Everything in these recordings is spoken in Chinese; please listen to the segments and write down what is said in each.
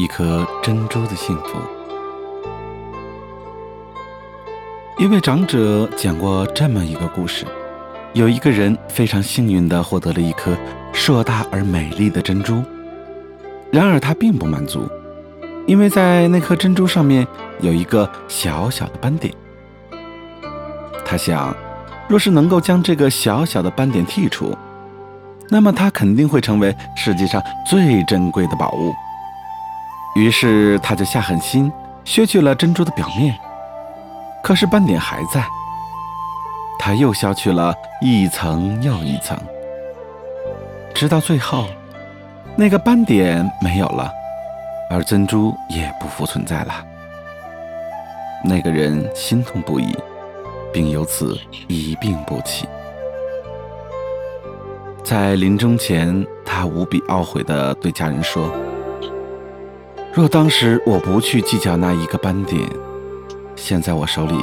一颗珍珠的幸福。一位长者讲过这么一个故事：有一个人非常幸运地获得了一颗硕大而美丽的珍珠，然而他并不满足，因为在那颗珍珠上面有一个小小的斑点。他想，若是能够将这个小小的斑点剔除，那么它肯定会成为世界上最珍贵的宝物。于是他就下狠心削去了珍珠的表面，可是斑点还在。他又削去了一层又一层，直到最后，那个斑点没有了，而珍珠也不复存在了。那个人心痛不已，并由此一病不起。在临终前，他无比懊悔地对家人说：“若当时我不去计较那一个斑点，现在我手里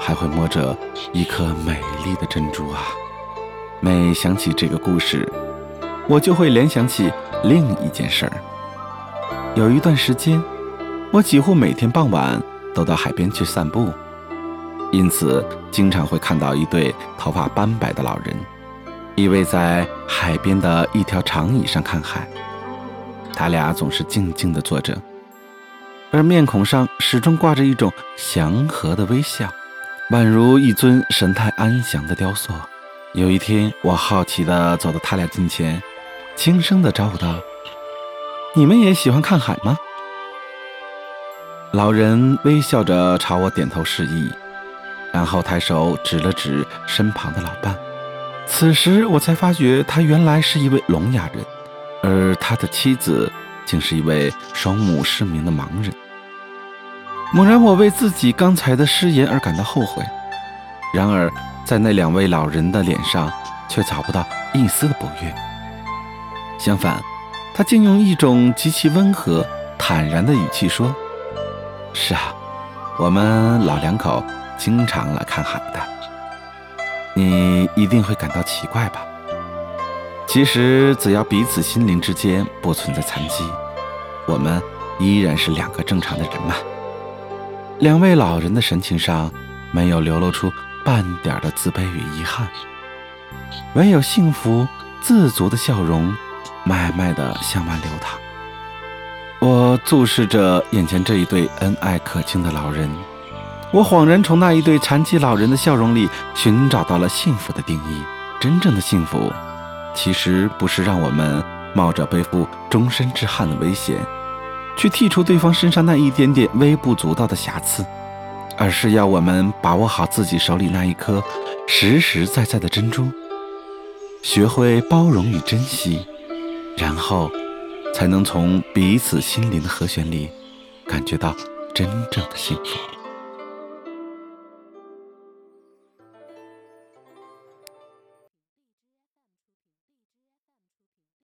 还会摸着一颗美丽的珍珠啊！”每想起这个故事，我就会联想起另一件事儿。有一段时间，我几乎每天傍晚都到海边去散步，因此经常会看到一对头发斑白的老人。依偎在海边的一条长椅上看海，他俩总是静静地坐着，而面孔上始终挂着一种祥和的微笑，宛如一尊神态安详的雕塑。有一天，我好奇地走到他俩近前，轻声地招呼道：“你们也喜欢看海吗？”老人微笑着朝我点头示意，然后抬手指了指身旁的老伴。此时我才发觉，他原来是一位聋哑人，而他的妻子竟是一位双目失明的盲人。猛然，我为自己刚才的失言而感到后悔。然而，在那两位老人的脸上却找不到一丝的不悦。相反，他竟用一种极其温和、坦然的语气说：“是啊，我们老两口经常来看海的。”你一定会感到奇怪吧？其实，只要彼此心灵之间不存在残疾，我们依然是两个正常的人嘛。两位老人的神情上没有流露出半点的自卑与遗憾，唯有幸福自足的笑容，慢慢的向外流淌。我注视着眼前这一对恩爱可亲的老人。我恍然从那一对残疾老人的笑容里寻找到了幸福的定义。真正的幸福，其实不是让我们冒着背负终身之憾的危险，去剔除对方身上那一点点微不足道的瑕疵，而是要我们把握好自己手里那一颗实实在在的珍珠，学会包容与珍惜，然后才能从彼此心灵的和弦里感觉到真正的幸福。